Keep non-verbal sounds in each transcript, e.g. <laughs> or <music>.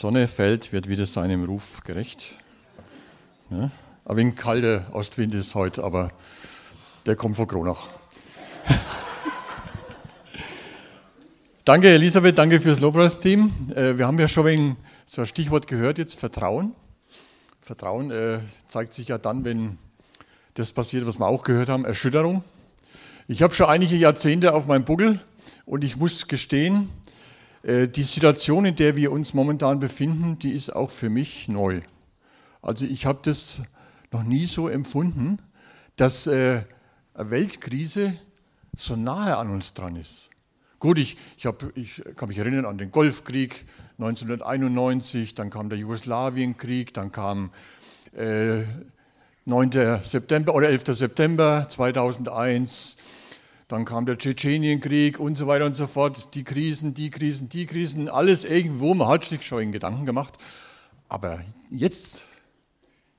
Sonne fällt, wird wieder seinem Ruf gerecht. Ja, ein wenig kalter Ostwind ist heute, aber der kommt von Kronach. <laughs> danke, Elisabeth, danke fürs Lobpreisteam. Äh, wir haben ja schon wegen so ein Stichwort gehört jetzt, Vertrauen. Vertrauen äh, zeigt sich ja dann, wenn das passiert, was wir auch gehört haben, Erschütterung. Ich habe schon einige Jahrzehnte auf meinem Buckel und ich muss gestehen, die Situation, in der wir uns momentan befinden, die ist auch für mich neu. Also ich habe das noch nie so empfunden, dass äh, eine Weltkrise so nahe an uns dran ist. Gut, ich, ich, hab, ich kann mich erinnern an den Golfkrieg 1991, dann kam der Jugoslawienkrieg, dann kam äh, 9. September oder 11. September 2001, dann kam der Tschetschenienkrieg und so weiter und so fort, die Krisen, die Krisen, die Krisen, alles irgendwo, man hat sich schon in Gedanken gemacht. Aber jetzt,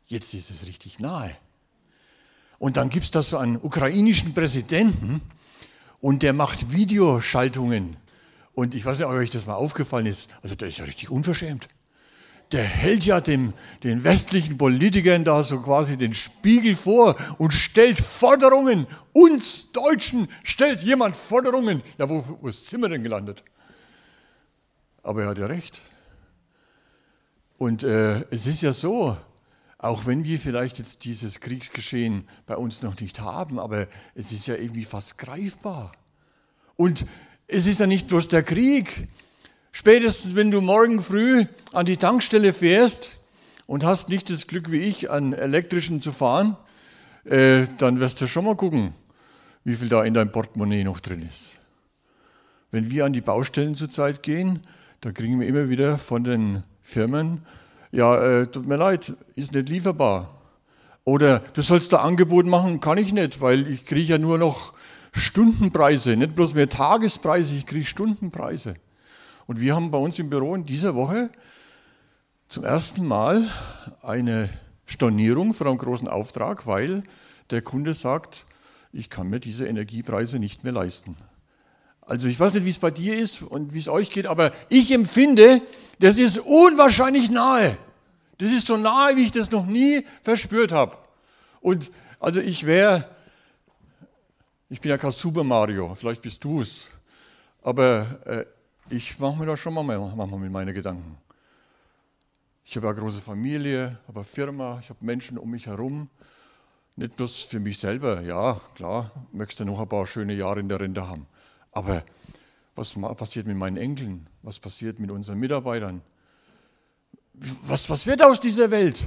jetzt ist es richtig nahe. Und dann gibt es da so einen ukrainischen Präsidenten und der macht Videoschaltungen. Und ich weiß nicht, ob euch das mal aufgefallen ist, also der ist ja richtig unverschämt der hält ja dem, den westlichen Politikern da so quasi den Spiegel vor und stellt Forderungen. Uns Deutschen stellt jemand Forderungen. Ja, wo, wo sind wir denn gelandet? Aber er hat ja recht. Und äh, es ist ja so, auch wenn wir vielleicht jetzt dieses Kriegsgeschehen bei uns noch nicht haben, aber es ist ja irgendwie fast greifbar. Und es ist ja nicht bloß der Krieg, Spätestens, wenn du morgen früh an die Tankstelle fährst und hast nicht das Glück wie ich, an elektrischen zu fahren, äh, dann wirst du schon mal gucken, wie viel da in deinem Portemonnaie noch drin ist. Wenn wir an die Baustellen zurzeit gehen, da kriegen wir immer wieder von den Firmen, ja, äh, tut mir leid, ist nicht lieferbar. Oder du sollst da Angebot machen, kann ich nicht, weil ich kriege ja nur noch Stundenpreise, nicht bloß mehr Tagespreise, ich kriege Stundenpreise. Und wir haben bei uns im Büro in dieser Woche zum ersten Mal eine Stornierung für einen großen Auftrag, weil der Kunde sagt, ich kann mir diese Energiepreise nicht mehr leisten. Also ich weiß nicht, wie es bei dir ist und wie es euch geht, aber ich empfinde, das ist unwahrscheinlich nahe. Das ist so nahe, wie ich das noch nie verspürt habe. Und also ich wäre, ich bin ja kein Super Mario, vielleicht bist du es, aber äh, ich mache mir da schon mal manchmal mit meinen Gedanken. Ich habe eine große Familie, habe eine Firma, ich habe Menschen um mich herum. Nicht bloß für mich selber, ja, klar, möchtest du noch ein paar schöne Jahre in der Rente haben. Aber was passiert mit meinen Enkeln? Was passiert mit unseren Mitarbeitern? Was, was wird aus dieser Welt?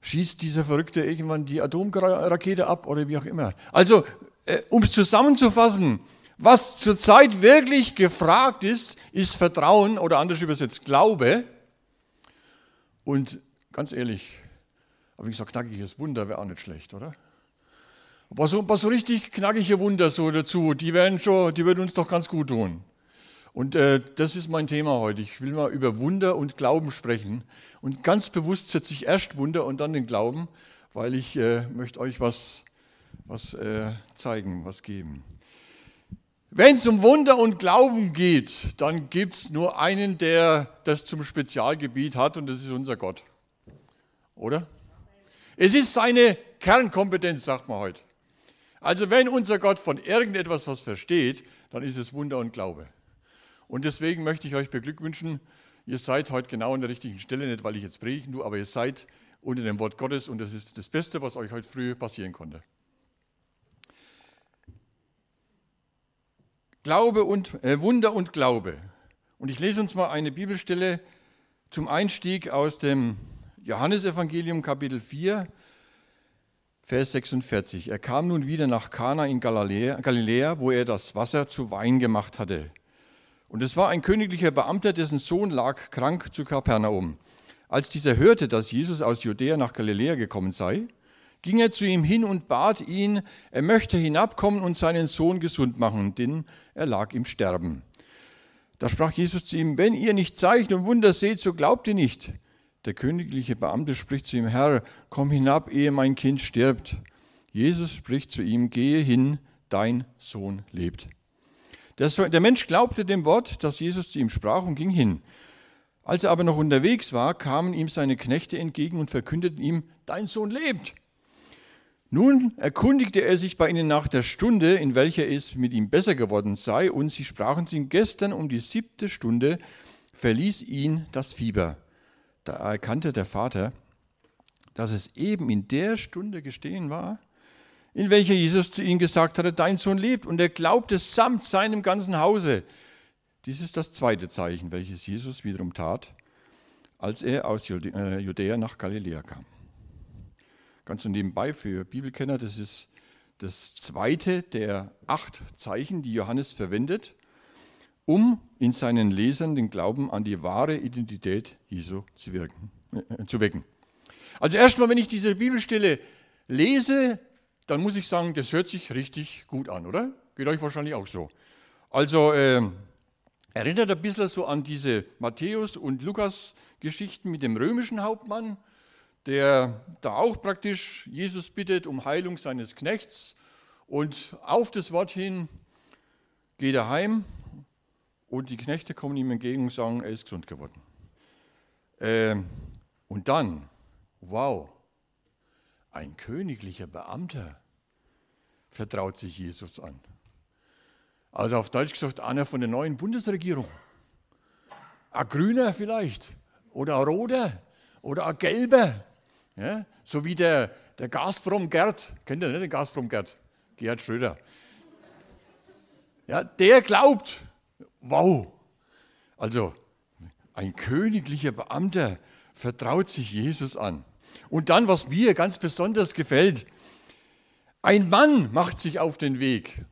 Schießt dieser Verrückte irgendwann die Atomrakete ab oder wie auch immer? Also, äh, um es zusammenzufassen, was zurzeit wirklich gefragt ist, ist Vertrauen oder anders übersetzt Glaube. Und ganz ehrlich, aber ich so knackiges Wunder wäre auch nicht schlecht, oder? Aber so, aber so richtig knackige Wunder so dazu, die werden schon, die würden uns doch ganz gut tun. Und äh, das ist mein Thema heute. Ich will mal über Wunder und Glauben sprechen. Und ganz bewusst setze ich erst Wunder und dann den Glauben, weil ich äh, möchte euch was, was äh, zeigen, was geben. Wenn es um Wunder und Glauben geht, dann gibt es nur einen, der das zum Spezialgebiet hat und das ist unser Gott. Oder? Es ist seine Kernkompetenz, sagt man heute. Also wenn unser Gott von irgendetwas was versteht, dann ist es Wunder und Glaube. Und deswegen möchte ich euch beglückwünschen, ihr seid heute genau an der richtigen Stelle, nicht weil ich jetzt predigen tue, aber ihr seid unter dem Wort Gottes und das ist das Beste, was euch heute früh passieren konnte. Glaube und äh, Wunder und Glaube. Und ich lese uns mal eine Bibelstelle zum Einstieg aus dem Johannesevangelium Kapitel 4, Vers 46. Er kam nun wieder nach Kana in Galiläa, wo er das Wasser zu Wein gemacht hatte. Und es war ein königlicher Beamter, dessen Sohn lag krank zu Kapernaum. Als dieser hörte, dass Jesus aus Judäa nach Galiläa gekommen sei, ging er zu ihm hin und bat ihn, er möchte hinabkommen und seinen Sohn gesund machen, denn er lag im Sterben. Da sprach Jesus zu ihm, wenn ihr nicht Zeichen und Wunder seht, so glaubt ihr nicht. Der königliche Beamte spricht zu ihm, Herr, komm hinab, ehe mein Kind stirbt. Jesus spricht zu ihm, gehe hin, dein Sohn lebt. Der Mensch glaubte dem Wort, das Jesus zu ihm sprach und ging hin. Als er aber noch unterwegs war, kamen ihm seine Knechte entgegen und verkündeten ihm, dein Sohn lebt. Nun erkundigte er sich bei ihnen nach der Stunde, in welcher es mit ihm besser geworden sei, und sie sprachen zu ihm, gestern um die siebte Stunde verließ ihn das Fieber. Da erkannte der Vater, dass es eben in der Stunde gestehen war, in welcher Jesus zu ihm gesagt hatte, dein Sohn lebt. Und er glaubte samt seinem ganzen Hause. Dies ist das zweite Zeichen, welches Jesus wiederum tat, als er aus äh, Judäa nach Galiläa kam. Ganz nebenbei für Bibelkenner, das ist das zweite der acht Zeichen, die Johannes verwendet, um in seinen Lesern den Glauben an die wahre Identität Jesu zu, wirken, äh, zu wecken. Also erstmal, wenn ich diese Bibelstelle lese, dann muss ich sagen, das hört sich richtig gut an, oder? Geht euch wahrscheinlich auch so. Also äh, erinnert ein bisschen so an diese Matthäus- und Lukas-Geschichten mit dem römischen Hauptmann, der da auch praktisch Jesus bittet um Heilung seines Knechts und auf das Wort hin geht er heim und die Knechte kommen ihm entgegen und sagen, er ist gesund geworden. Äh, und dann, wow, ein königlicher Beamter vertraut sich Jesus an. Also auf Deutsch gesagt, einer von der neuen Bundesregierung. Ein Grüner vielleicht oder ein Roter oder ein Gelber. Ja? So wie der, der Gazprom Gerd, kennt ihr nicht den Gazprom Gerd? Gerhard Schröder. Ja, der glaubt, wow. Also ein königlicher Beamter vertraut sich Jesus an. Und dann, was mir ganz besonders gefällt, ein Mann macht sich auf den Weg.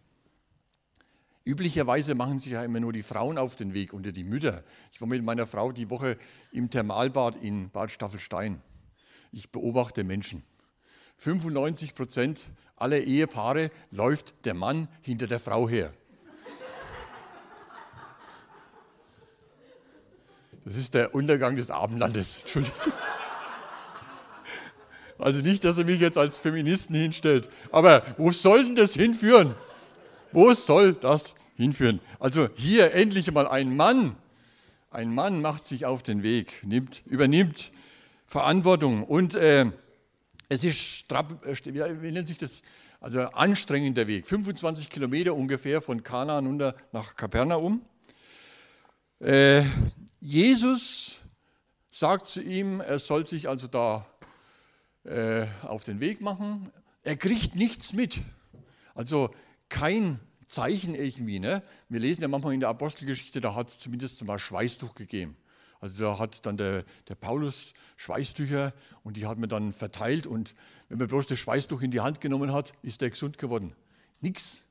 Üblicherweise machen sich ja immer nur die Frauen auf den Weg unter die Mütter. Ich war mit meiner Frau die Woche im Thermalbad in Bad Staffelstein. Ich beobachte Menschen. 95 Prozent aller Ehepaare läuft der Mann hinter der Frau her. Das ist der Untergang des Abendlandes. Entschuldigung. Also nicht, dass er mich jetzt als Feministen hinstellt. Aber wo soll denn das hinführen? Wo soll das hinführen? Also hier endlich mal ein Mann. Ein Mann macht sich auf den Weg, nimmt, übernimmt Verantwortung. Und äh, es ist, äh, wie nennt sich das? Also anstrengender Weg. 25 Kilometer ungefähr von Kanaan runter nach Kapernaum. Äh, Jesus sagt zu ihm, er soll sich also da äh, auf den Weg machen. Er kriegt nichts mit. Also kein Zeichen irgendwie. Ne? Wir lesen ja manchmal in der Apostelgeschichte, da hat es zumindest mal Schweißtuch gegeben. Also da hat dann der, der Paulus Schweißtücher und die hat man dann verteilt und wenn man bloß das Schweißtuch in die Hand genommen hat, ist er gesund geworden. Nix,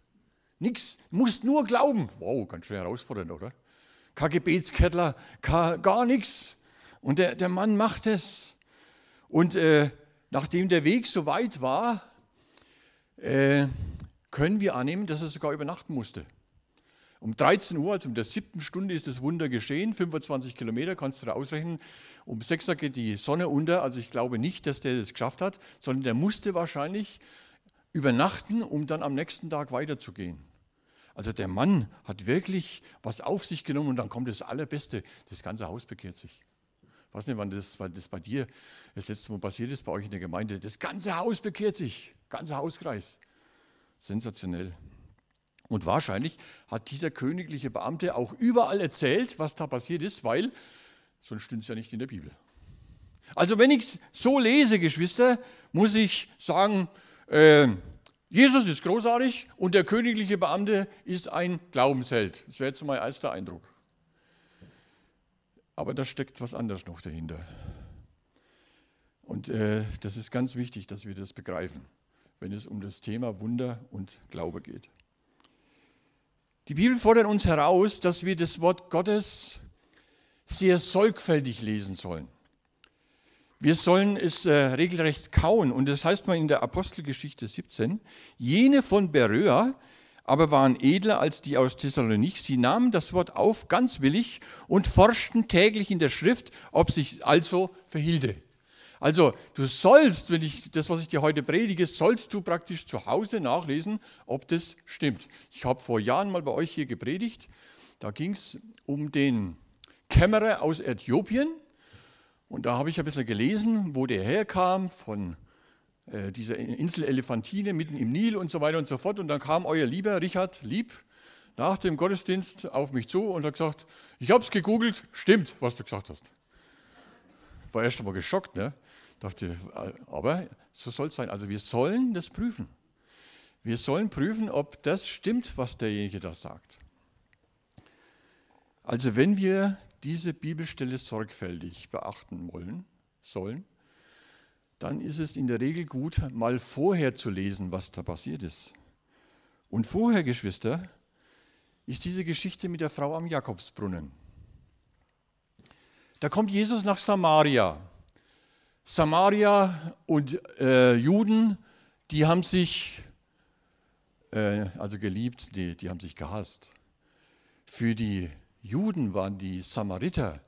nix, musst nur glauben. Wow, ganz schön herausfordernd, oder? Kein Gebetskettler, gar nichts. Und der, der Mann macht es. Und äh, Nachdem der Weg so weit war, äh, können wir annehmen, dass er sogar übernachten musste. Um 13 Uhr, also um der siebten Stunde, ist das Wunder geschehen. 25 Kilometer kannst du da ausrechnen. Um 6 Uhr geht die Sonne unter. Also ich glaube nicht, dass der das geschafft hat, sondern der musste wahrscheinlich übernachten, um dann am nächsten Tag weiterzugehen. Also der Mann hat wirklich was auf sich genommen und dann kommt das Allerbeste. Das ganze Haus bekehrt sich. Ich weiß nicht, wann das, wann das bei dir das letzte Mal passiert ist, bei euch in der Gemeinde. Das ganze Haus bekehrt sich, ganzer Hauskreis. Sensationell. Und wahrscheinlich hat dieser königliche Beamte auch überall erzählt, was da passiert ist, weil sonst stimmt es ja nicht in der Bibel. Also wenn ich es so lese, Geschwister, muss ich sagen, äh, Jesus ist großartig und der königliche Beamte ist ein Glaubensheld. Das wäre jetzt mein erster Eindruck. Aber da steckt was anderes noch dahinter. Und äh, das ist ganz wichtig, dass wir das begreifen, wenn es um das Thema Wunder und Glaube geht. Die Bibel fordert uns heraus, dass wir das Wort Gottes sehr sorgfältig lesen sollen. Wir sollen es äh, regelrecht kauen. Und das heißt mal in der Apostelgeschichte 17, jene von Beröa, aber waren edler als die aus Thessalonich. Sie nahmen das Wort auf ganz willig und forschten täglich in der Schrift, ob sich also verhielte. Also du sollst, wenn ich das, was ich dir heute predige, sollst du praktisch zu Hause nachlesen, ob das stimmt. Ich habe vor Jahren mal bei euch hier gepredigt. Da ging es um den Kämmerer aus Äthiopien. Und da habe ich ein bisschen gelesen, wo der herkam, von äh, dieser Insel Elephantine mitten im Nil und so weiter und so fort. Und dann kam euer lieber Richard Lieb nach dem Gottesdienst auf mich zu und hat gesagt, ich habe es gegoogelt, stimmt, was du gesagt hast. War erst einmal geschockt, ne? Dachte, äh, aber so soll es sein. Also wir sollen das prüfen. Wir sollen prüfen, ob das stimmt, was derjenige da sagt. Also wenn wir diese Bibelstelle sorgfältig beachten wollen, sollen, dann ist es in der Regel gut, mal vorher zu lesen, was da passiert ist. Und vorher, Geschwister, ist diese Geschichte mit der Frau am Jakobsbrunnen. Da kommt Jesus nach Samaria. Samaria und äh, Juden, die haben sich, äh, also geliebt, die, die haben sich gehasst. Für die Juden waren die Samariter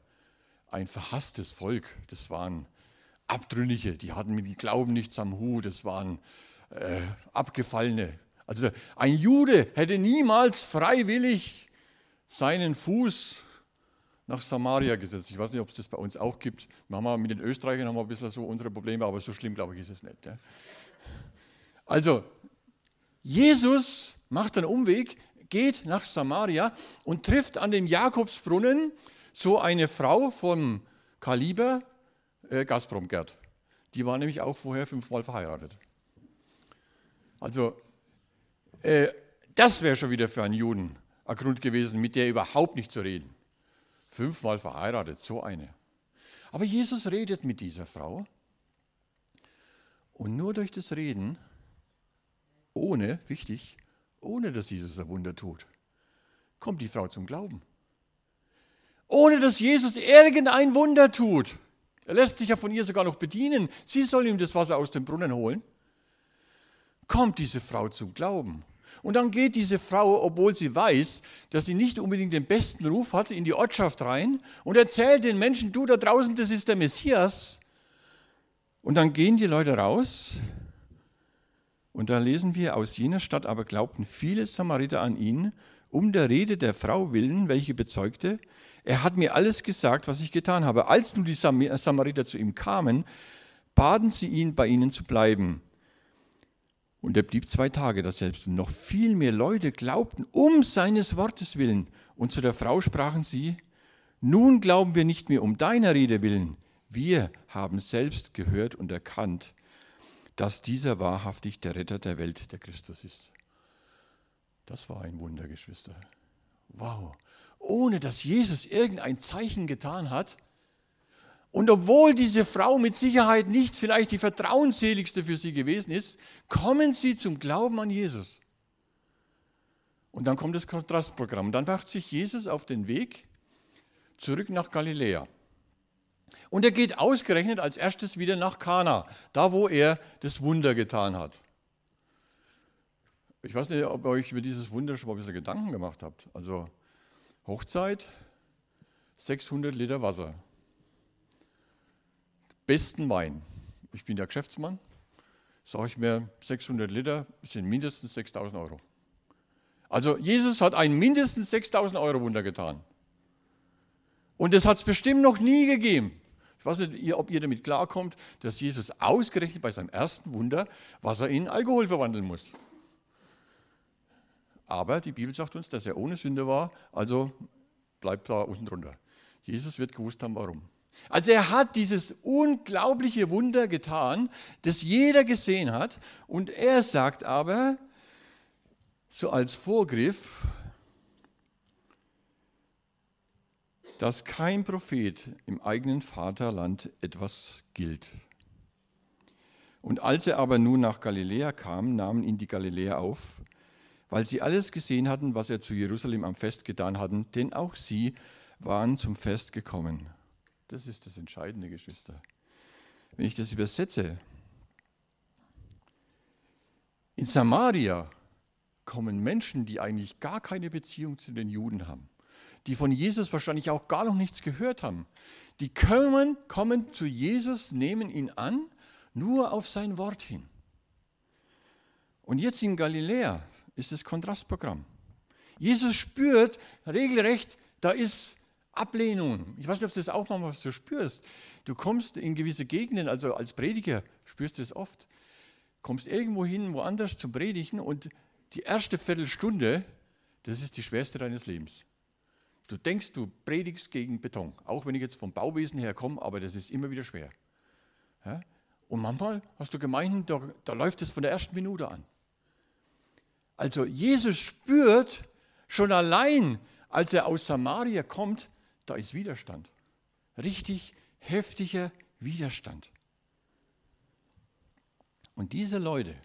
ein verhasstes Volk. Das waren Abtrünnige, die hatten mit dem Glauben nichts am Hut, das waren äh, Abgefallene. Also ein Jude hätte niemals freiwillig seinen Fuß nach Samaria gesetzt. Ich weiß nicht, ob es das bei uns auch gibt. Wir mit den Österreichern haben wir ein bisschen so unsere Probleme, aber so schlimm, glaube ich, ist es nicht. Ja. Also, Jesus macht einen Umweg, geht nach Samaria und trifft an dem Jakobsbrunnen so eine Frau vom Kaliber äh, Gazprom Gerd. Die war nämlich auch vorher fünfmal verheiratet. Also, äh, das wäre schon wieder für einen Juden ein Grund gewesen, mit der überhaupt nicht zu reden. Fünfmal verheiratet, so eine. Aber Jesus redet mit dieser Frau und nur durch das Reden, ohne, wichtig, ohne dass Jesus ein Wunder tut, kommt die Frau zum Glauben. Ohne dass Jesus irgendein Wunder tut. Er lässt sich ja von ihr sogar noch bedienen. Sie soll ihm das Wasser aus dem Brunnen holen. Kommt diese Frau zum Glauben. Und dann geht diese Frau, obwohl sie weiß, dass sie nicht unbedingt den besten Ruf hat, in die Ortschaft rein und erzählt den Menschen, du da draußen, das ist der Messias. Und dann gehen die Leute raus und da lesen wir, aus jener Stadt aber glaubten viele Samariter an ihn, um der Rede der Frau willen, welche bezeugte, er hat mir alles gesagt, was ich getan habe. Als nun die Samariter zu ihm kamen, baten sie ihn, bei ihnen zu bleiben. Und er blieb zwei Tage daselbst. Und noch viel mehr Leute glaubten um seines Wortes willen. Und zu der Frau sprachen sie, nun glauben wir nicht mehr um deiner Rede willen. Wir haben selbst gehört und erkannt, dass dieser wahrhaftig der Retter der Welt, der Christus ist. Das war ein Wunder, Geschwister. Wow. Ohne dass Jesus irgendein Zeichen getan hat, und obwohl diese Frau mit Sicherheit nicht vielleicht die vertrauensseligste für sie gewesen ist, kommen sie zum Glauben an Jesus. Und dann kommt das Kontrastprogramm. Dann macht sich Jesus auf den Weg zurück nach Galiläa. Und er geht ausgerechnet als erstes wieder nach Kana, da wo er das Wunder getan hat. Ich weiß nicht, ob ihr euch über dieses Wunder schon mal ein bisschen Gedanken gemacht habt. Also Hochzeit, 600 Liter Wasser besten Wein. Ich bin der Geschäftsmann, sage ich mir, 600 Liter sind mindestens 6000 Euro. Also Jesus hat ein mindestens 6000 Euro Wunder getan. Und das hat es bestimmt noch nie gegeben. Ich weiß nicht, ob ihr damit klarkommt, dass Jesus ausgerechnet bei seinem ersten Wunder Wasser in Alkohol verwandeln muss. Aber die Bibel sagt uns, dass er ohne Sünde war, also bleibt da unten drunter. Jesus wird gewusst haben, warum. Also er hat dieses unglaubliche Wunder getan, das jeder gesehen hat. Und er sagt aber, so als Vorgriff, dass kein Prophet im eigenen Vaterland etwas gilt. Und als er aber nun nach Galiläa kam, nahmen ihn die Galiläer auf, weil sie alles gesehen hatten, was er zu Jerusalem am Fest getan hatten, denn auch sie waren zum Fest gekommen. Das ist das Entscheidende, Geschwister. Wenn ich das übersetze, in Samaria kommen Menschen, die eigentlich gar keine Beziehung zu den Juden haben, die von Jesus wahrscheinlich auch gar noch nichts gehört haben. Die kommen, kommen zu Jesus, nehmen ihn an, nur auf sein Wort hin. Und jetzt in Galiläa ist das Kontrastprogramm. Jesus spürt regelrecht, da ist Ablehnung. Ich weiß nicht, ob du das auch manchmal so spürst. Du kommst in gewisse Gegenden, also als Prediger spürst du es oft, kommst irgendwo hin, woanders zum Predigen und die erste Viertelstunde, das ist die schwerste deines Lebens. Du denkst, du predigst gegen Beton, auch wenn ich jetzt vom Bauwesen her komme, aber das ist immer wieder schwer. Ja? Und manchmal hast du Gemeinden, da, da läuft es von der ersten Minute an. Also Jesus spürt schon allein, als er aus Samaria kommt, da ist Widerstand. Richtig heftiger Widerstand. Und diese Leute,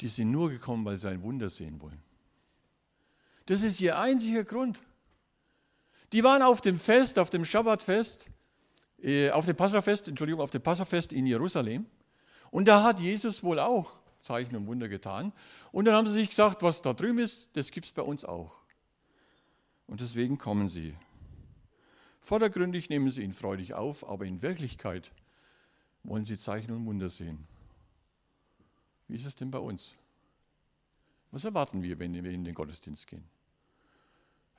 die sind nur gekommen, weil sie ein Wunder sehen wollen. Das ist ihr einziger Grund. Die waren auf dem Fest, auf dem Schabbatfest, äh, auf dem Passafest, Entschuldigung, auf dem Passafest in Jerusalem. Und da hat Jesus wohl auch Zeichen und Wunder getan. Und dann haben sie sich gesagt, was da drüben ist, das gibt es bei uns auch. Und deswegen kommen sie. Vordergründig nehmen sie ihn freudig auf, aber in Wirklichkeit wollen sie Zeichen und Wunder sehen. Wie ist es denn bei uns? Was erwarten wir, wenn wir in den Gottesdienst gehen?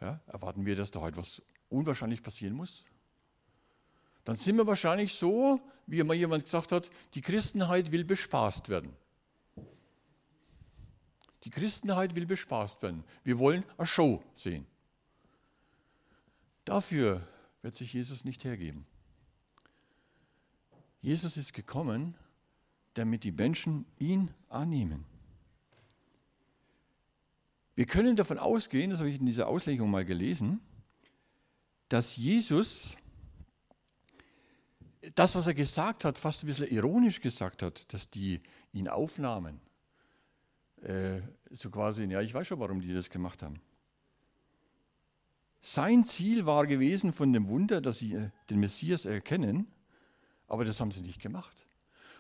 Ja, erwarten wir, dass da heute was unwahrscheinlich passieren muss? Dann sind wir wahrscheinlich so, wie mal jemand gesagt hat, die Christenheit will bespaßt werden. Die Christenheit will bespaßt werden. Wir wollen eine Show sehen. Dafür wird sich Jesus nicht hergeben. Jesus ist gekommen, damit die Menschen ihn annehmen. Wir können davon ausgehen, das habe ich in dieser Auslegung mal gelesen, dass Jesus das, was er gesagt hat, fast ein bisschen ironisch gesagt hat, dass die ihn aufnahmen. Äh, so quasi, ja, ich weiß schon, warum die das gemacht haben. Sein Ziel war gewesen von dem Wunder, dass sie äh, den Messias erkennen, aber das haben sie nicht gemacht.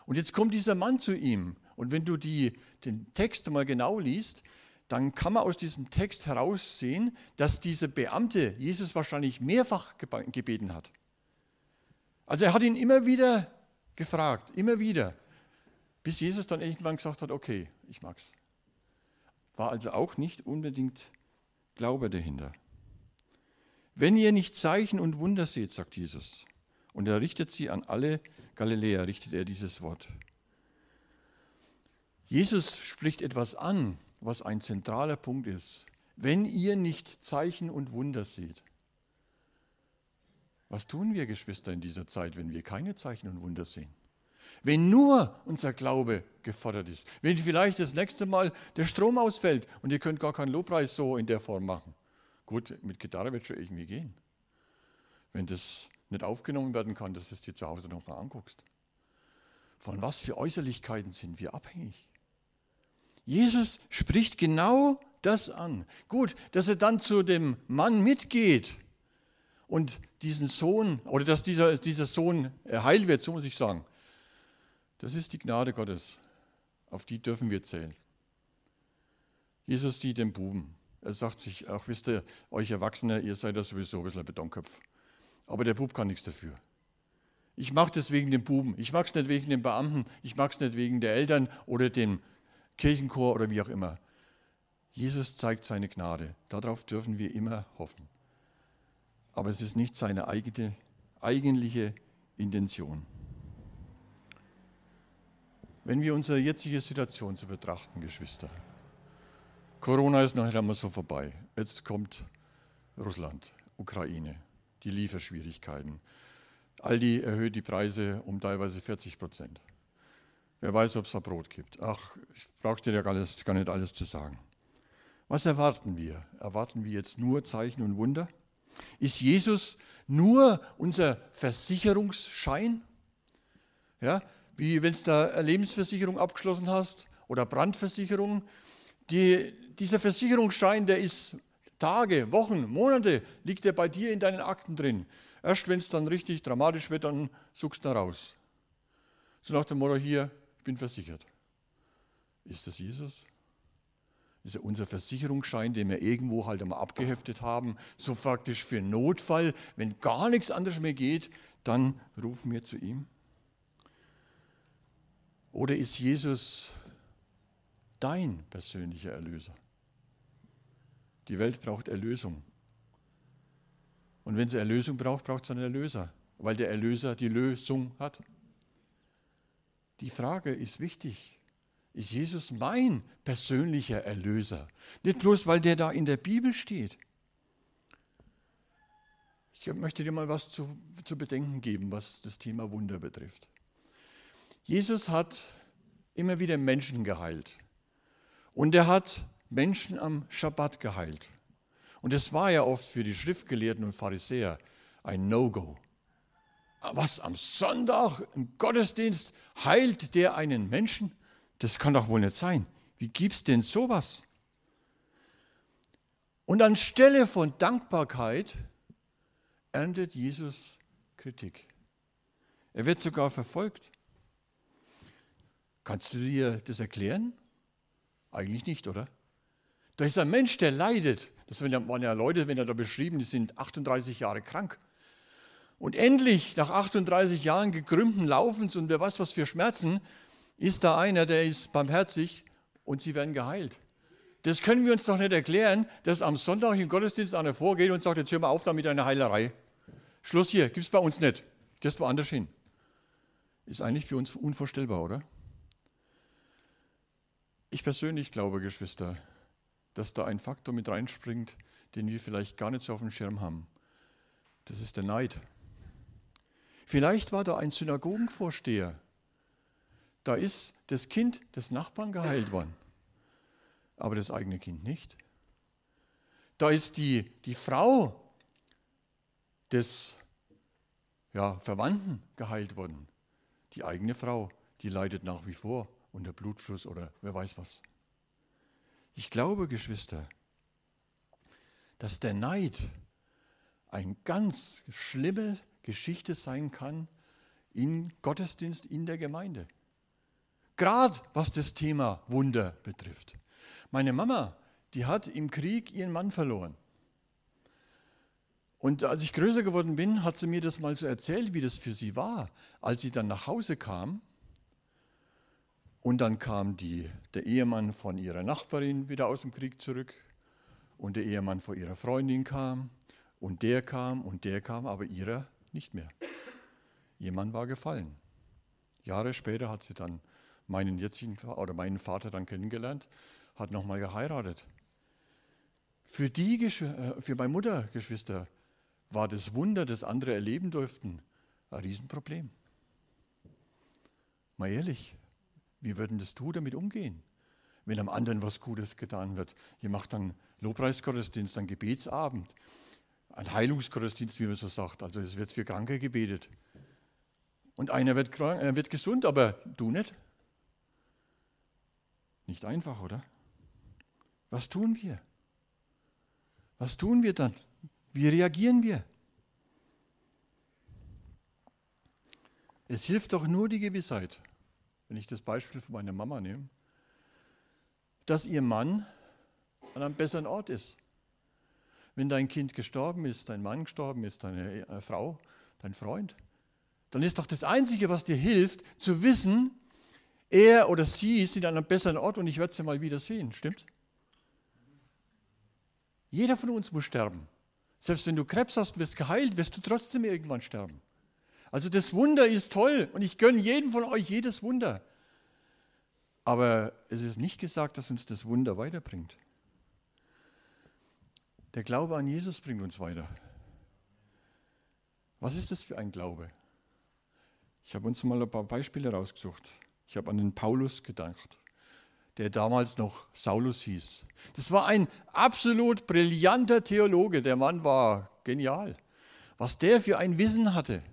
Und jetzt kommt dieser Mann zu ihm. Und wenn du die, den Text mal genau liest, dann kann man aus diesem Text heraussehen, dass dieser Beamte Jesus wahrscheinlich mehrfach gebeten hat. Also er hat ihn immer wieder gefragt, immer wieder, bis Jesus dann irgendwann gesagt hat, okay, ich mag's. War also auch nicht unbedingt Glaube dahinter. Wenn ihr nicht Zeichen und Wunder seht, sagt Jesus, und er richtet sie an alle Galiläer, richtet er dieses Wort. Jesus spricht etwas an, was ein zentraler Punkt ist. Wenn ihr nicht Zeichen und Wunder seht. Was tun wir, Geschwister, in dieser Zeit, wenn wir keine Zeichen und Wunder sehen? Wenn nur unser Glaube gefordert ist. Wenn vielleicht das nächste Mal der Strom ausfällt und ihr könnt gar keinen Lobpreis so in der Form machen. Gut, mit Gitarre wird schon irgendwie gehen. Wenn das nicht aufgenommen werden kann, dass du es dir zu Hause nochmal anguckst. Von was für Äußerlichkeiten sind wir abhängig? Jesus spricht genau das an. Gut, dass er dann zu dem Mann mitgeht und diesen Sohn, oder dass dieser, dieser Sohn heil wird, so muss ich sagen. Das ist die Gnade Gottes. Auf die dürfen wir zählen. Jesus sieht den Buben. Er sagt sich, ach wisst ihr, euch Erwachsene, ihr seid ja sowieso ein bisschen ein Betonköpf. Aber der Bub kann nichts dafür. Ich mache das wegen dem Buben. Ich mache es nicht wegen dem Beamten. Ich mache es nicht wegen der Eltern oder dem Kirchenchor oder wie auch immer. Jesus zeigt seine Gnade. Darauf dürfen wir immer hoffen. Aber es ist nicht seine eigene, eigentliche Intention. Wenn wir unsere jetzige Situation zu betrachten, Geschwister, Corona ist noch nicht einmal so vorbei. Jetzt kommt Russland, Ukraine, die Lieferschwierigkeiten. Aldi erhöht die Preise um teilweise 40 Prozent. Wer weiß, ob es da Brot gibt. Ach, ich brauche dir ja gar nicht, gar nicht alles zu sagen. Was erwarten wir? Erwarten wir jetzt nur Zeichen und Wunder? Ist Jesus nur unser Versicherungsschein? Ja, wie wenn du da eine Lebensversicherung abgeschlossen hast oder Brandversicherung, die, dieser Versicherungsschein, der ist Tage, Wochen, Monate, liegt er bei dir in deinen Akten drin. Erst wenn es dann richtig dramatisch wird, dann suchst du da raus. So nach dem Motto hier, ich bin versichert. Ist das Jesus? Ist er unser Versicherungsschein, den wir irgendwo halt einmal abgeheftet haben, so praktisch für Notfall, wenn gar nichts anderes mehr geht, dann rufen wir zu ihm? Oder ist Jesus dein persönlicher Erlöser. Die Welt braucht Erlösung. Und wenn es Erlösung braucht, braucht es einen Erlöser, weil der Erlöser die Lösung hat. Die Frage ist wichtig. Ist Jesus mein persönlicher Erlöser? Nicht bloß, weil der da in der Bibel steht. Ich möchte dir mal was zu, zu bedenken geben, was das Thema Wunder betrifft. Jesus hat immer wieder Menschen geheilt. Und er hat Menschen am Schabbat geheilt. Und es war ja oft für die Schriftgelehrten und Pharisäer ein No-Go. Was am Sonntag im Gottesdienst heilt der einen Menschen? Das kann doch wohl nicht sein. Wie gibt's denn sowas? Und anstelle von Dankbarkeit erntet Jesus Kritik. Er wird sogar verfolgt. Kannst du dir das erklären? Eigentlich nicht, oder? Da ist ein Mensch, der leidet. Das waren ja Leute, wenn er da beschrieben, die sind 38 Jahre krank. Und endlich, nach 38 Jahren gekrümmten Laufens und wer weiß was für Schmerzen, ist da einer, der ist barmherzig und sie werden geheilt. Das können wir uns doch nicht erklären, dass am Sonntag im Gottesdienst einer vorgeht und sagt, jetzt hör mal auf da mit deiner Heilerei. Schluss hier, gibt es bei uns nicht. Gehst woanders hin. Ist eigentlich für uns unvorstellbar, oder? Ich persönlich glaube, Geschwister, dass da ein Faktor mit reinspringt, den wir vielleicht gar nicht so auf dem Schirm haben. Das ist der Neid. Vielleicht war da ein Synagogenvorsteher. Da ist das Kind des Nachbarn geheilt worden, aber das eigene Kind nicht. Da ist die, die Frau des ja, Verwandten geheilt worden. Die eigene Frau, die leidet nach wie vor unter Blutfluss oder wer weiß was. Ich glaube, Geschwister, dass der Neid eine ganz schlimme Geschichte sein kann in Gottesdienst, in der Gemeinde. Gerade was das Thema Wunder betrifft. Meine Mama, die hat im Krieg ihren Mann verloren. Und als ich größer geworden bin, hat sie mir das mal so erzählt, wie das für sie war, als sie dann nach Hause kam. Und dann kam die, der Ehemann von ihrer Nachbarin wieder aus dem Krieg zurück. Und der Ehemann von ihrer Freundin kam. Und der kam und der kam, aber ihrer nicht mehr. Ihr Mann war gefallen. Jahre später hat sie dann meinen jetzigen oder meinen Vater dann kennengelernt, hat nochmal geheiratet. Für die, äh, für meine Mutter, Geschwister, war das Wunder, das andere erleben durften, ein Riesenproblem. Mal ehrlich, wie würden das du damit umgehen, wenn am anderen was Gutes getan wird? Ihr macht dann Lobpreisgottesdienst, dann Gebetsabend, ein Heilungsgottesdienst, wie man so sagt. Also es wird für Kranke gebetet. Und einer wird, krank, er wird gesund, aber du nicht. Nicht einfach, oder? Was tun wir? Was tun wir dann? Wie reagieren wir? Es hilft doch nur die Gewissheit, wenn ich das Beispiel von meiner Mama nehme, dass ihr Mann an einem besseren Ort ist. Wenn dein Kind gestorben ist, dein Mann gestorben ist, deine äh, Frau, dein Freund, dann ist doch das Einzige, was dir hilft, zu wissen, er oder sie sind an einem besseren Ort und ich werde sie mal wieder sehen. Stimmt's? Jeder von uns muss sterben. Selbst wenn du Krebs hast, wirst geheilt, wirst du trotzdem irgendwann sterben. Also das Wunder ist toll und ich gönne jedem von euch jedes Wunder. Aber es ist nicht gesagt, dass uns das Wunder weiterbringt. Der Glaube an Jesus bringt uns weiter. Was ist das für ein Glaube? Ich habe uns mal ein paar Beispiele rausgesucht. Ich habe an den Paulus gedacht, der damals noch Saulus hieß. Das war ein absolut brillanter Theologe. Der Mann war genial. Was der für ein Wissen hatte.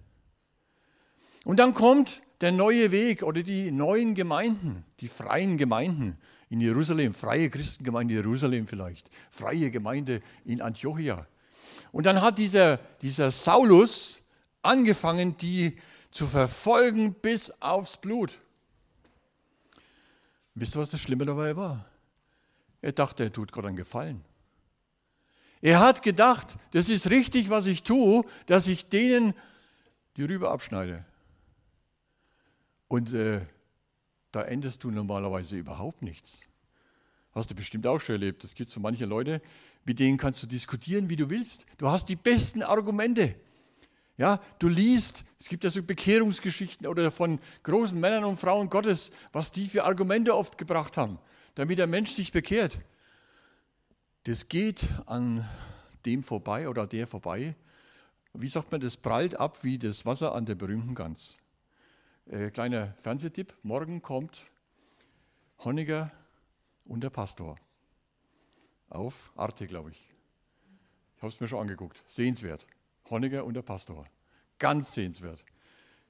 Und dann kommt der neue Weg oder die neuen Gemeinden, die freien Gemeinden in Jerusalem, freie Christengemeinde in Jerusalem vielleicht, freie Gemeinde in Antiochia. Und dann hat dieser, dieser Saulus angefangen, die zu verfolgen bis aufs Blut. Wisst ihr, was das Schlimme dabei war? Er dachte, er tut Gott einen Gefallen. Er hat gedacht, das ist richtig, was ich tue, dass ich denen die Rübe abschneide. Und äh, da endest du normalerweise überhaupt nichts. Hast du bestimmt auch schon erlebt. Es gibt so manche Leute, Mit denen kannst du diskutieren, wie du willst. Du hast die besten Argumente. Ja, du liest, es gibt ja so Bekehrungsgeschichten oder von großen Männern und Frauen Gottes, was die für Argumente oft gebracht haben, damit der Mensch sich bekehrt. Das geht an dem vorbei oder der vorbei. Wie sagt man, das prallt ab wie das Wasser an der berühmten Gans. Äh, kleiner Fernsehtipp: Morgen kommt Honniger und der Pastor. Auf Arte, glaube ich. Ich habe es mir schon angeguckt. Sehenswert. Honniger und der Pastor. Ganz sehenswert.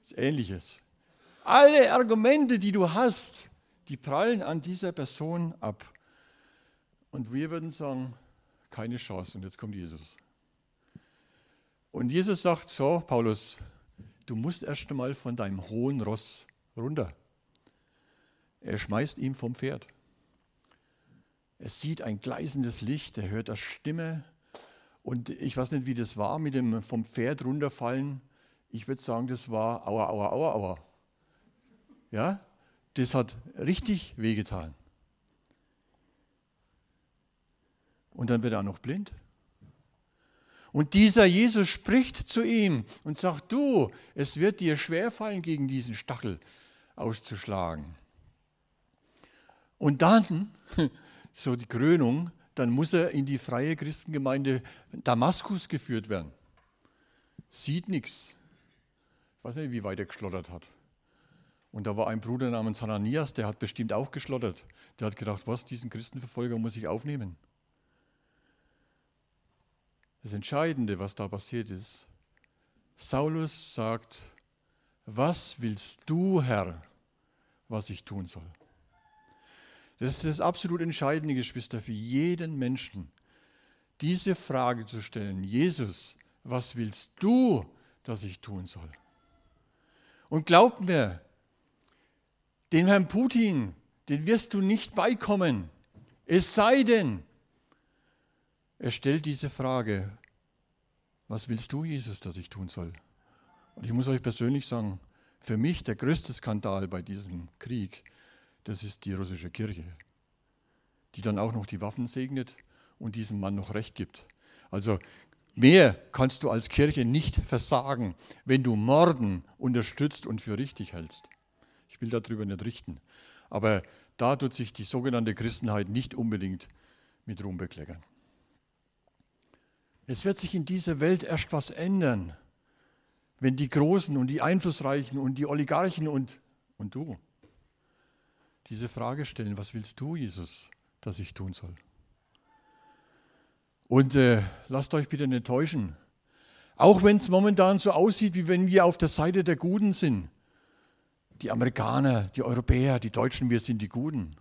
Das Ähnliches. Alle Argumente, die du hast, die prallen an dieser Person ab. Und wir würden sagen, keine Chance. Und jetzt kommt Jesus. Und Jesus sagt so, Paulus, du musst erst einmal von deinem hohen Ross runter. Er schmeißt ihn vom Pferd. Er sieht ein gleißendes Licht, er hört eine Stimme. Und ich weiß nicht, wie das war mit dem vom Pferd runterfallen. Ich würde sagen, das war aua, aua, aua, aua. Ja, das hat richtig wehgetan. Und dann wird er auch noch blind. Und dieser Jesus spricht zu ihm und sagt, du, es wird dir schwerfallen, gegen diesen Stachel auszuschlagen. Und dann, <laughs> so die Krönung, dann muss er in die freie Christengemeinde Damaskus geführt werden. Sieht nichts. Ich weiß nicht, wie weit er geschlottert hat. Und da war ein Bruder namens Hananias, der hat bestimmt auch geschlottert. Der hat gedacht, was, diesen Christenverfolger muss ich aufnehmen. Das Entscheidende, was da passiert ist, Saulus sagt, was willst du, Herr, was ich tun soll? Das ist das absolut Entscheidende, Geschwister, für jeden Menschen, diese Frage zu stellen, Jesus, was willst du, dass ich tun soll? Und glaubt mir, den Herrn Putin, den wirst du nicht beikommen, es sei denn, er stellt diese Frage, was willst du, Jesus, dass ich tun soll? Und ich muss euch persönlich sagen, für mich der größte Skandal bei diesem Krieg das ist die russische Kirche, die dann auch noch die Waffen segnet und diesem Mann noch Recht gibt. Also mehr kannst du als Kirche nicht versagen, wenn du Morden unterstützt und für richtig hältst. Ich will darüber nicht richten. Aber da tut sich die sogenannte Christenheit nicht unbedingt mit Ruhm bekleckern. Es wird sich in dieser Welt erst was ändern, wenn die Großen und die Einflussreichen und die Oligarchen und, und du diese Frage stellen, was willst du, Jesus, dass ich tun soll? Und äh, lasst euch bitte nicht täuschen. Auch wenn es momentan so aussieht, wie wenn wir auf der Seite der Guten sind. Die Amerikaner, die Europäer, die Deutschen, wir sind die Guten.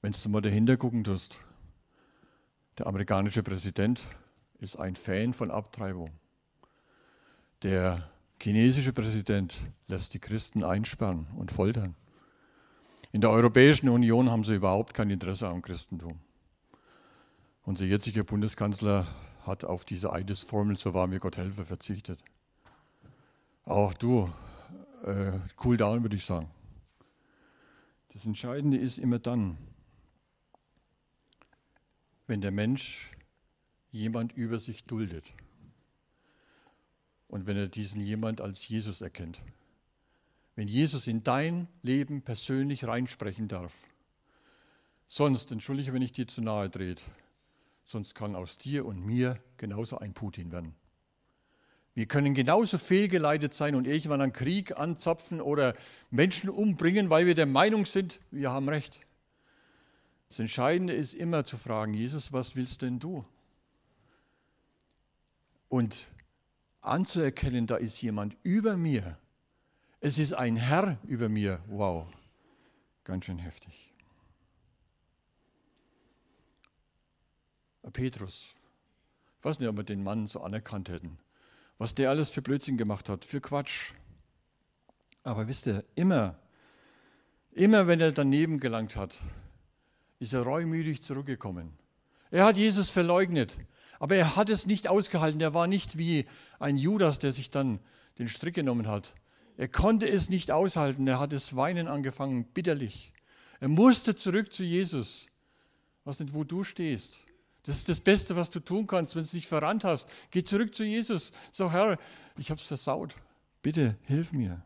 Wenn du mal dahinter gucken tust, der amerikanische Präsident ist ein Fan von Abtreibung. Der chinesische Präsident lässt die Christen einsperren und foltern. In der Europäischen Union haben sie überhaupt kein Interesse am Christentum. Unser jetziger Bundeskanzler hat auf diese Eidesformel, so war mir Gott helfe, verzichtet. Auch du, äh, cool down, würde ich sagen. Das Entscheidende ist immer dann, wenn der Mensch jemand über sich duldet und wenn er diesen jemand als Jesus erkennt wenn Jesus in dein Leben persönlich reinsprechen darf. Sonst, entschuldige, wenn ich dir zu nahe drehe, sonst kann aus dir und mir genauso ein Putin werden. Wir können genauso fehlgeleitet sein und irgendwann einen Krieg anzapfen oder Menschen umbringen, weil wir der Meinung sind, wir haben Recht. Das Entscheidende ist immer zu fragen, Jesus, was willst denn du? Und anzuerkennen, da ist jemand über mir, es ist ein Herr über mir. Wow, ganz schön heftig. Petrus, ich weiß nicht, ob wir den Mann so anerkannt hätten, was der alles für Blödsinn gemacht hat, für Quatsch. Aber wisst ihr, immer, immer wenn er daneben gelangt hat, ist er reumütig zurückgekommen. Er hat Jesus verleugnet, aber er hat es nicht ausgehalten. Er war nicht wie ein Judas, der sich dann den Strick genommen hat er konnte es nicht aushalten. Er hat das Weinen angefangen, bitterlich. Er musste zurück zu Jesus. Was nicht, wo du stehst. Das ist das Beste, was du tun kannst, wenn du dich verrannt hast. Geh zurück zu Jesus. Sag, Herr, ich habe es versaut. Bitte, hilf mir.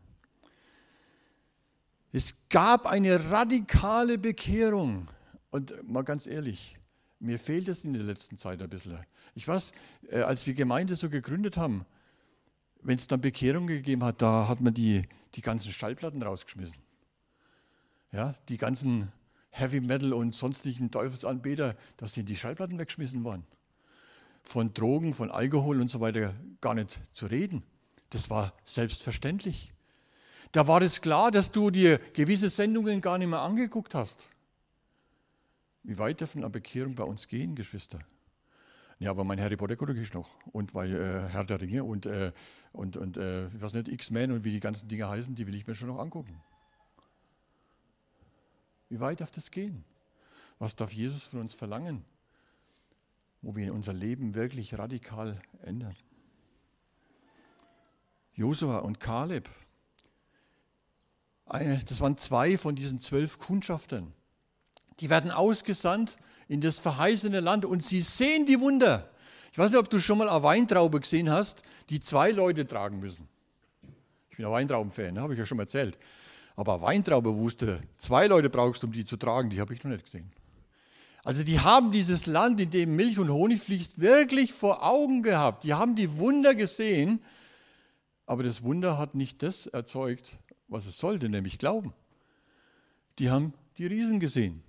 Es gab eine radikale Bekehrung. Und mal ganz ehrlich, mir fehlt es in der letzten Zeit ein bisschen. Ich weiß, äh, als wir Gemeinde so gegründet haben, wenn es dann Bekehrung gegeben hat, da hat man die, die ganzen Schallplatten rausgeschmissen. Ja, die ganzen Heavy Metal und sonstigen Teufelsanbeter, dass die in die Schallplatten weggeschmissen waren. Von Drogen, von Alkohol und so weiter gar nicht zu reden. Das war selbstverständlich. Da war es klar, dass du dir gewisse Sendungen gar nicht mehr angeguckt hast. Wie weit darf eine Bekehrung bei uns gehen, Geschwister? Ja, aber mein Harry Potter gucke ich noch. Und bei äh, Herr der Ringe und, äh, und, und äh, ich weiß nicht, X-Men und wie die ganzen Dinge heißen, die will ich mir schon noch angucken. Wie weit darf das gehen? Was darf Jesus von uns verlangen, wo wir unser Leben wirklich radikal ändern? Josua und Kaleb, das waren zwei von diesen zwölf Kundschaftern. Die werden ausgesandt in das verheißene Land und sie sehen die Wunder. Ich weiß nicht, ob du schon mal eine Weintraube gesehen hast, die zwei Leute tragen müssen. Ich bin ein Weintraubenfan, ne? habe ich ja schon mal erzählt. Aber Weintraube wusste, zwei Leute brauchst um die zu tragen, die habe ich noch nicht gesehen. Also die haben dieses Land, in dem Milch und Honig fließt, wirklich vor Augen gehabt. Die haben die Wunder gesehen, aber das Wunder hat nicht das erzeugt, was es sollte, nämlich Glauben. Die haben die Riesen gesehen.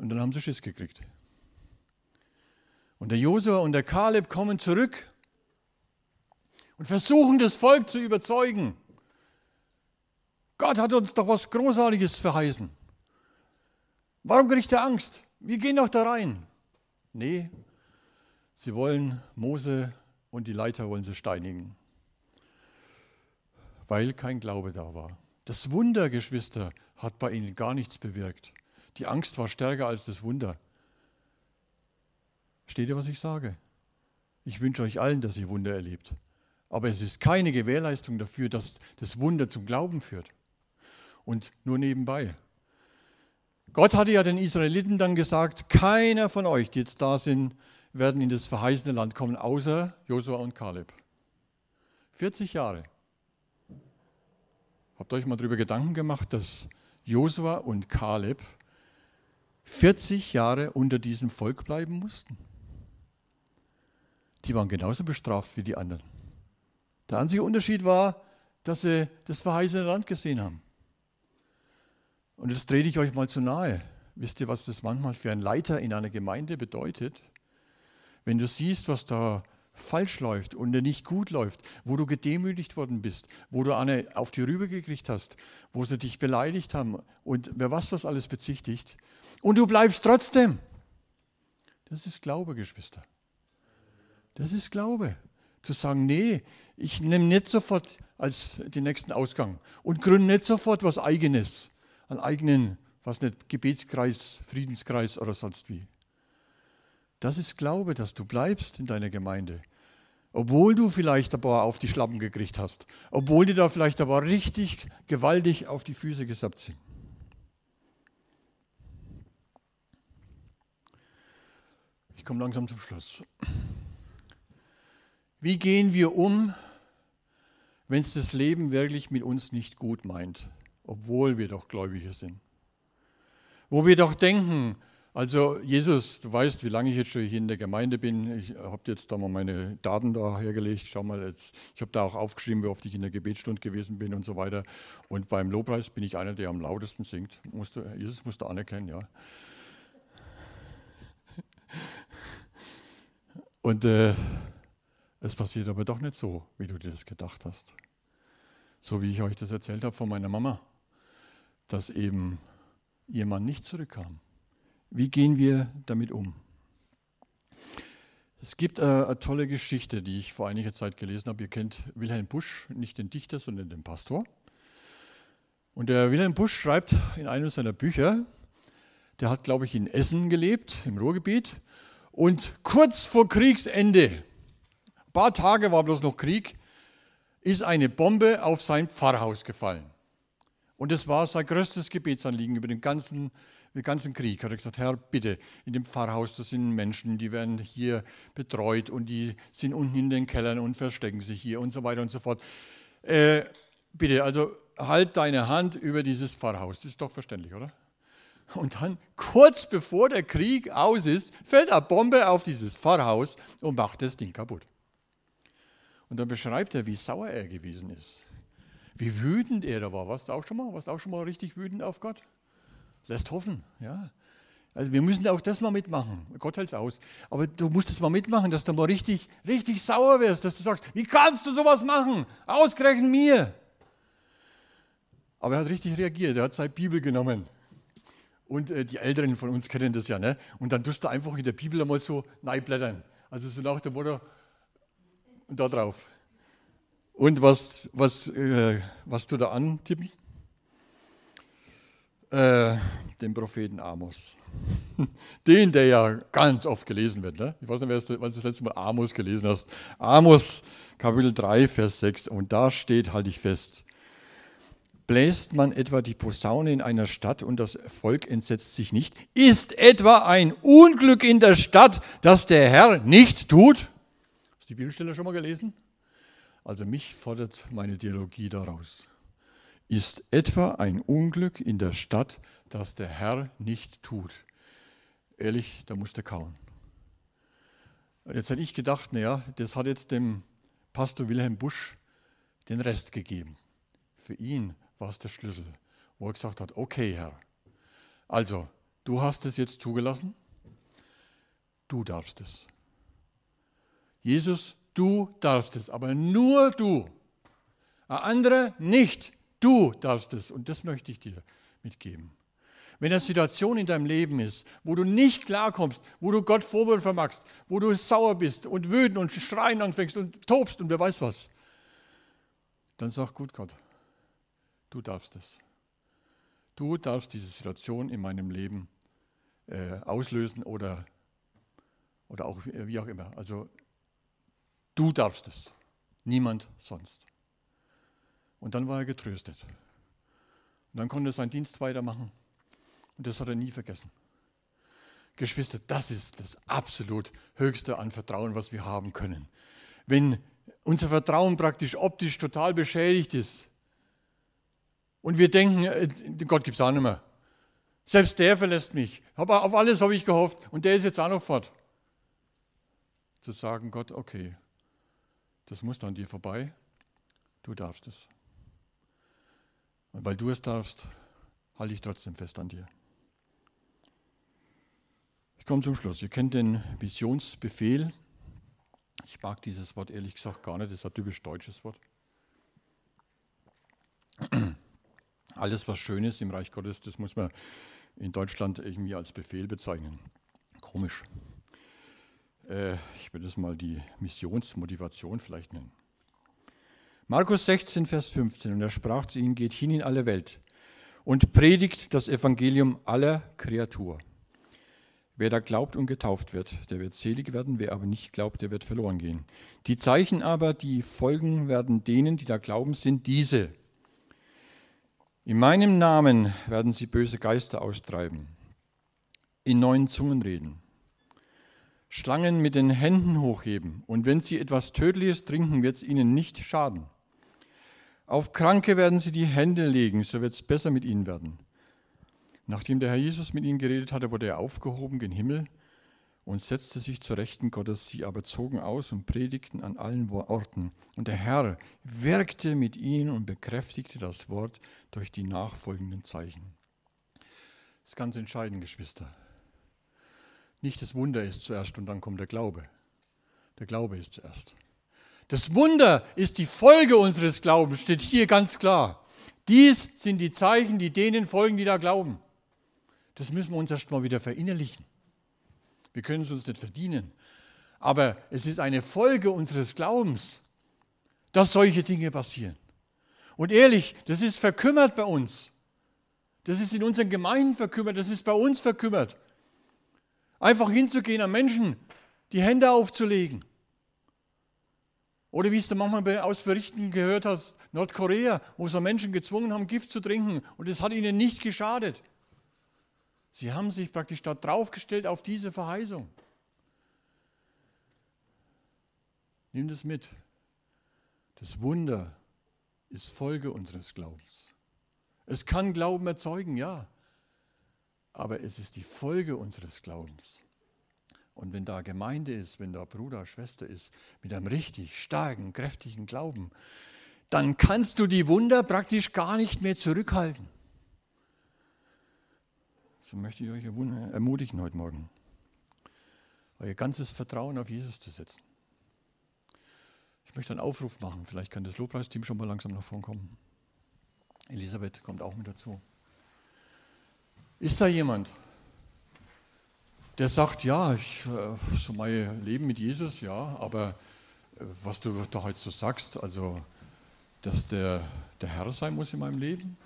Und dann haben sie Schiss gekriegt. Und der Josua und der Kaleb kommen zurück und versuchen das Volk zu überzeugen. Gott hat uns doch was Großartiges verheißen. Warum kriegt er Angst? Wir gehen doch da rein. Nee, sie wollen Mose und die Leiter wollen sie steinigen, weil kein Glaube da war. Das Wunder, Geschwister, hat bei ihnen gar nichts bewirkt. Die Angst war stärker als das Wunder. Steht ihr, was ich sage? Ich wünsche euch allen, dass ihr Wunder erlebt. Aber es ist keine Gewährleistung dafür, dass das Wunder zum Glauben führt. Und nur nebenbei. Gott hatte ja den Israeliten dann gesagt, keiner von euch, die jetzt da sind, werden in das verheißene Land kommen, außer Josua und Kaleb. 40 Jahre. Habt ihr euch mal darüber Gedanken gemacht, dass Josua und Kaleb 40 Jahre unter diesem Volk bleiben mussten? Die waren genauso bestraft wie die anderen. Der einzige Unterschied war, dass sie das verheißene Land gesehen haben. Und jetzt trete ich euch mal zu nahe. Wisst ihr, was das manchmal für ein Leiter in einer Gemeinde bedeutet? Wenn du siehst, was da falsch läuft und nicht gut läuft, wo du gedemütigt worden bist, wo du eine auf die Rübe gekriegt hast, wo sie dich beleidigt haben und wer was was alles bezichtigt und du bleibst trotzdem. Das ist Glaube, Geschwister. Das ist Glaube. Zu sagen, nee, ich nehme nicht sofort als den nächsten Ausgang und gründe nicht sofort was Eigenes einen eigenen, was nicht, Gebetskreis, Friedenskreis oder sonst wie. Das ist Glaube, dass du bleibst in deiner Gemeinde. Obwohl du vielleicht ein paar auf die Schlappen gekriegt hast. Obwohl die da vielleicht aber richtig gewaltig auf die Füße gesappt sind. Ich komme langsam zum Schluss. Wie gehen wir um, wenn es das Leben wirklich mit uns nicht gut meint? obwohl wir doch Gläubige sind. Wo wir doch denken, also Jesus, du weißt, wie lange ich jetzt schon hier in der Gemeinde bin. Ich habe jetzt da mal meine Daten da hergelegt. Schau mal, jetzt, ich habe da auch aufgeschrieben, wie oft ich in der Gebetsstunde gewesen bin und so weiter. Und beim Lobpreis bin ich einer, der am lautesten singt. Musst du, Jesus musst du anerkennen, ja. Und äh, es passiert aber doch nicht so, wie du dir das gedacht hast. So wie ich euch das erzählt habe von meiner Mama dass eben ihr Mann nicht zurückkam. Wie gehen wir damit um? Es gibt äh, eine tolle Geschichte, die ich vor einiger Zeit gelesen habe. Ihr kennt Wilhelm Busch, nicht den Dichter, sondern den Pastor. Und der Wilhelm Busch schreibt in einem seiner Bücher, der hat, glaube ich, in Essen gelebt, im Ruhrgebiet. Und kurz vor Kriegsende, ein paar Tage war bloß noch Krieg, ist eine Bombe auf sein Pfarrhaus gefallen. Und es war sein größtes Gebetsanliegen über den ganzen den ganzen Krieg, hat er gesagt, Herr, bitte, in dem Pfarrhaus, da sind Menschen, die werden hier betreut und die sind unten in den Kellern und verstecken sich hier und so weiter und so fort. Äh, bitte, also halt deine Hand über dieses Pfarrhaus. Das ist doch verständlich, oder? Und dann, kurz bevor der Krieg aus ist, fällt eine Bombe auf dieses Pfarrhaus und macht das Ding kaputt. Und dann beschreibt er, wie sauer er gewesen ist. Wie wütend er da war. Warst du auch schon mal? Warst du auch schon mal richtig wütend auf Gott? Lässt hoffen, ja. Also wir müssen auch das mal mitmachen. Gott hält es aus. Aber du musst es mal mitmachen, dass du mal richtig, richtig sauer wirst, dass du sagst, wie kannst du sowas machen? Ausgerechnet mir. Aber er hat richtig reagiert. Er hat seine Bibel genommen. Und äh, die Älteren von uns kennen das ja. Ne? Und dann tust du einfach in der Bibel einmal so blättern. Also so nach dem Motto, und da drauf. Und was, was, äh, was du da antippen? Äh, den Propheten Amos. <laughs> Den, der ja ganz oft gelesen wird. Ne? Ich weiß nicht, wann du das letzte Mal Amos gelesen hast. Amos, Kapitel 3, Vers 6. Und da steht, halte ich fest, bläst man etwa die Posaune in einer Stadt und das Volk entsetzt sich nicht? Ist etwa ein Unglück in der Stadt, das der Herr nicht tut? Hast du die Bibelstelle schon mal gelesen? Also mich fordert meine Dialogie daraus. Ist etwa ein Unglück in der Stadt, das der Herr nicht tut? Ehrlich, da musste kauen. Jetzt hätte ich gedacht, naja, das hat jetzt dem Pastor Wilhelm Busch den Rest gegeben. Für ihn war es der Schlüssel, wo er gesagt hat, okay Herr, also du hast es jetzt zugelassen, du darfst es. Jesus, du darfst es, aber nur du. Ein anderer nicht. Du darfst es und das möchte ich dir mitgeben. Wenn eine Situation in deinem Leben ist, wo du nicht klarkommst, wo du Gott Vorwürfe machst, wo du sauer bist und wütend und schreien anfängst und tobst und wer weiß was, dann sag gut Gott, du darfst es. Du darfst diese Situation in meinem Leben äh, auslösen oder, oder auch wie auch immer. Also du darfst es, niemand sonst. Und dann war er getröstet. Und dann konnte er seinen Dienst weitermachen. Und das hat er nie vergessen. Geschwister, das ist das absolut höchste an Vertrauen, was wir haben können. Wenn unser Vertrauen praktisch optisch total beschädigt ist und wir denken, äh, Gott gibt es auch nicht mehr. Selbst der verlässt mich. Aber auf alles habe ich gehofft und der ist jetzt auch noch fort. Zu sagen, Gott, okay, das muss an dir vorbei, du darfst es. Und weil du es darfst, halte ich trotzdem fest an dir. Ich komme zum Schluss. Ihr kennt den Missionsbefehl. Ich mag dieses Wort ehrlich gesagt gar nicht. Das ist ein typisch deutsches Wort. Alles, was schön ist im Reich Gottes, das muss man in Deutschland irgendwie als Befehl bezeichnen. Komisch. Äh, ich würde es mal die Missionsmotivation vielleicht nennen. Markus 16, Vers 15. Und er sprach zu ihnen, geht hin in alle Welt und predigt das Evangelium aller Kreatur. Wer da glaubt und getauft wird, der wird selig werden, wer aber nicht glaubt, der wird verloren gehen. Die Zeichen aber, die folgen werden denen, die da glauben, sind diese. In meinem Namen werden sie böse Geister austreiben, in neuen Zungen reden, Schlangen mit den Händen hochheben, und wenn sie etwas Tödliches trinken, wird es ihnen nicht schaden. Auf Kranke werden sie die Hände legen, so wird es besser mit ihnen werden. Nachdem der Herr Jesus mit ihnen geredet hatte, wurde er aufgehoben gen Himmel und setzte sich zur Rechten Gottes. Sie aber zogen aus und predigten an allen Orten. Und der Herr wirkte mit ihnen und bekräftigte das Wort durch die nachfolgenden Zeichen. Das ist ganz entscheidend, Geschwister. Nicht das Wunder ist zuerst und dann kommt der Glaube. Der Glaube ist zuerst. Das Wunder ist die Folge unseres Glaubens, steht hier ganz klar. Dies sind die Zeichen, die denen folgen, die da glauben. Das müssen wir uns erst mal wieder verinnerlichen. Wir können es uns nicht verdienen. Aber es ist eine Folge unseres Glaubens, dass solche Dinge passieren. Und ehrlich, das ist verkümmert bei uns. Das ist in unseren Gemeinden verkümmert, das ist bei uns verkümmert. Einfach hinzugehen an Menschen, die Hände aufzulegen oder wie es du manchmal aus Berichten gehört hast, Nordkorea, wo so Menschen gezwungen haben, Gift zu trinken und es hat ihnen nicht geschadet. Sie haben sich praktisch da draufgestellt auf diese Verheißung. Nimm das mit. Das Wunder ist Folge unseres Glaubens. Es kann Glauben erzeugen, ja, aber es ist die Folge unseres Glaubens. Und wenn da Gemeinde ist, wenn da Bruder, Schwester ist, mit einem richtig starken, kräftigen Glauben, dann kannst du die Wunder praktisch gar nicht mehr zurückhalten. So möchte ich euch ermutigen heute Morgen, euer ganzes Vertrauen auf Jesus zu setzen. Ich möchte einen Aufruf machen, vielleicht kann das Lobpreisteam schon mal langsam nach vorn kommen. Elisabeth kommt auch mit dazu. Ist da jemand, der sagt, ja, ich, äh, so mein Leben mit Jesus, ja, aber äh, was du da heute so sagst, also, dass der, der Herr sein muss in meinem Leben,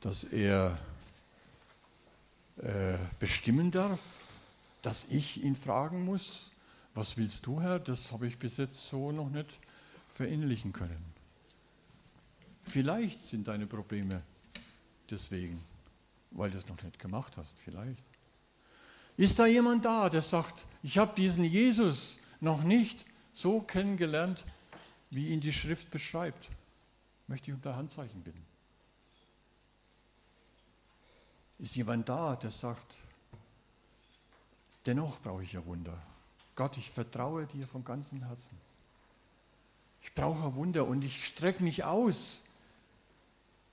dass er äh, bestimmen darf, dass ich ihn fragen muss, was willst du, Herr? Das habe ich bis jetzt so noch nicht verinnerlichen können. Vielleicht sind deine Probleme deswegen, weil du es noch nicht gemacht hast, vielleicht. Ist da jemand da, der sagt, ich habe diesen Jesus noch nicht so kennengelernt, wie ihn die Schrift beschreibt? Möchte ich um dein Handzeichen bitten. Ist jemand da, der sagt, dennoch brauche ich ja Wunder. Gott, ich vertraue dir von ganzem Herzen. Ich brauche ein Wunder und ich strecke mich aus,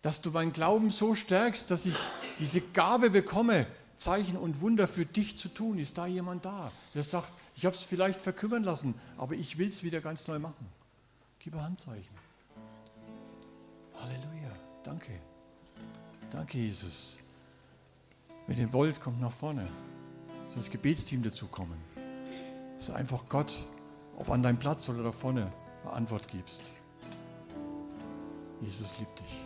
dass du meinen Glauben so stärkst, dass ich diese Gabe bekomme, Zeichen und Wunder für dich zu tun. Ist da jemand da, der sagt, ich habe es vielleicht verkümmern lassen, aber ich will es wieder ganz neu machen? Gib ein Handzeichen. Halleluja. Danke. Danke, Jesus. Wenn ihr wollt, kommt nach vorne. Soll das Gebetsteam dazu kommen. Es ist einfach Gott, ob an deinem Platz oder da vorne, eine Antwort gibst. Jesus liebt dich.